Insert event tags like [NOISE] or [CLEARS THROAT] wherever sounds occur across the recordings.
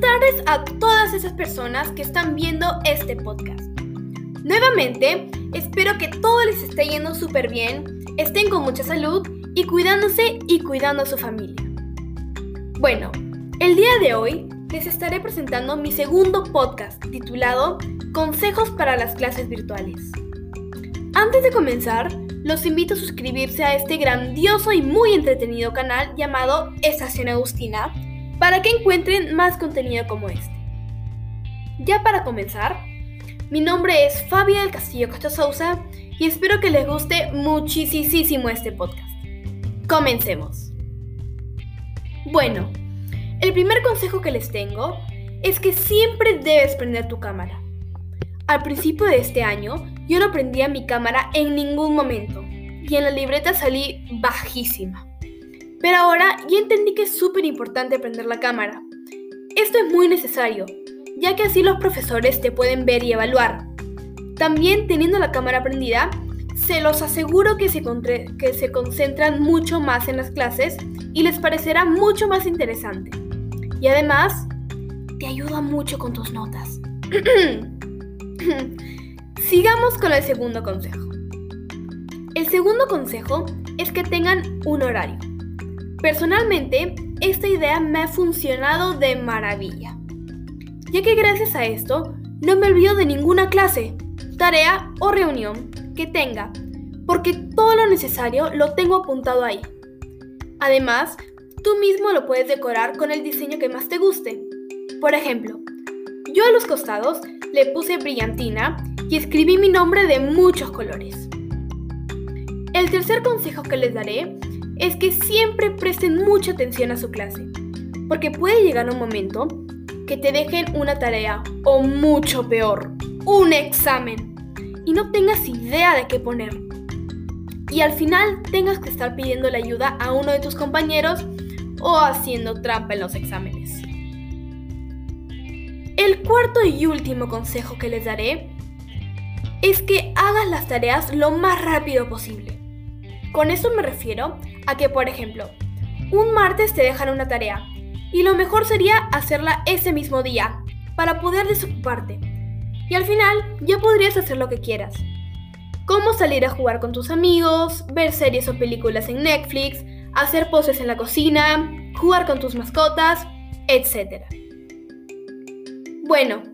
tardes a todas esas personas que están viendo este podcast. Nuevamente, espero que todo les esté yendo súper bien, estén con mucha salud y cuidándose y cuidando a su familia. Bueno, el día de hoy les estaré presentando mi segundo podcast titulado Consejos para las clases virtuales. Antes de comenzar, los invito a suscribirse a este grandioso y muy entretenido canal llamado Estación Agustina para que encuentren más contenido como este. Ya para comenzar, mi nombre es Fabia del Castillo Costa Sousa y espero que les guste muchísimo este podcast. Comencemos. Bueno, el primer consejo que les tengo es que siempre debes prender tu cámara. Al principio de este año, yo no prendía mi cámara en ningún momento y en la libreta salí bajísima. Pero ahora ya entendí que es súper importante prender la cámara. Esto es muy necesario, ya que así los profesores te pueden ver y evaluar. También teniendo la cámara prendida, se los aseguro que se, que se concentran mucho más en las clases y les parecerá mucho más interesante. Y además, te ayuda mucho con tus notas. [CLEARS THROAT] Sigamos con el segundo consejo. El segundo consejo es que tengan un horario. Personalmente, esta idea me ha funcionado de maravilla, ya que gracias a esto no me olvido de ninguna clase, tarea o reunión que tenga, porque todo lo necesario lo tengo apuntado ahí. Además, Tú mismo lo puedes decorar con el diseño que más te guste. Por ejemplo, yo a los costados le puse brillantina y escribí mi nombre de muchos colores. El tercer consejo que les daré es que siempre presten mucha atención a su clase, porque puede llegar un momento que te dejen una tarea o mucho peor, un examen, y no tengas idea de qué poner. Y al final tengas que estar pidiendo la ayuda a uno de tus compañeros o haciendo trampa en los exámenes. El cuarto y último consejo que les daré es que hagas las tareas lo más rápido posible. Con eso me refiero a que, por ejemplo, un martes te dejan una tarea y lo mejor sería hacerla ese mismo día para poder desocuparte. Y al final ya podrías hacer lo que quieras. Como salir a jugar con tus amigos, ver series o películas en Netflix, hacer poses en la cocina, jugar con tus mascotas, etc. Bueno,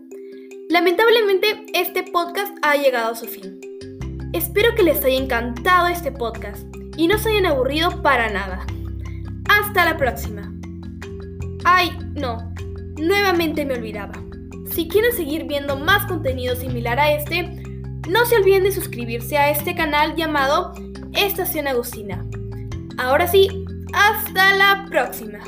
lamentablemente este podcast ha llegado a su fin. Espero que les haya encantado este podcast y no se hayan aburrido para nada. Hasta la próxima. Ay, no, nuevamente me olvidaba. Si quieren seguir viendo más contenido similar a este, no se olviden de suscribirse a este canal llamado Estación Agustina. Ahora sí, hasta la próxima.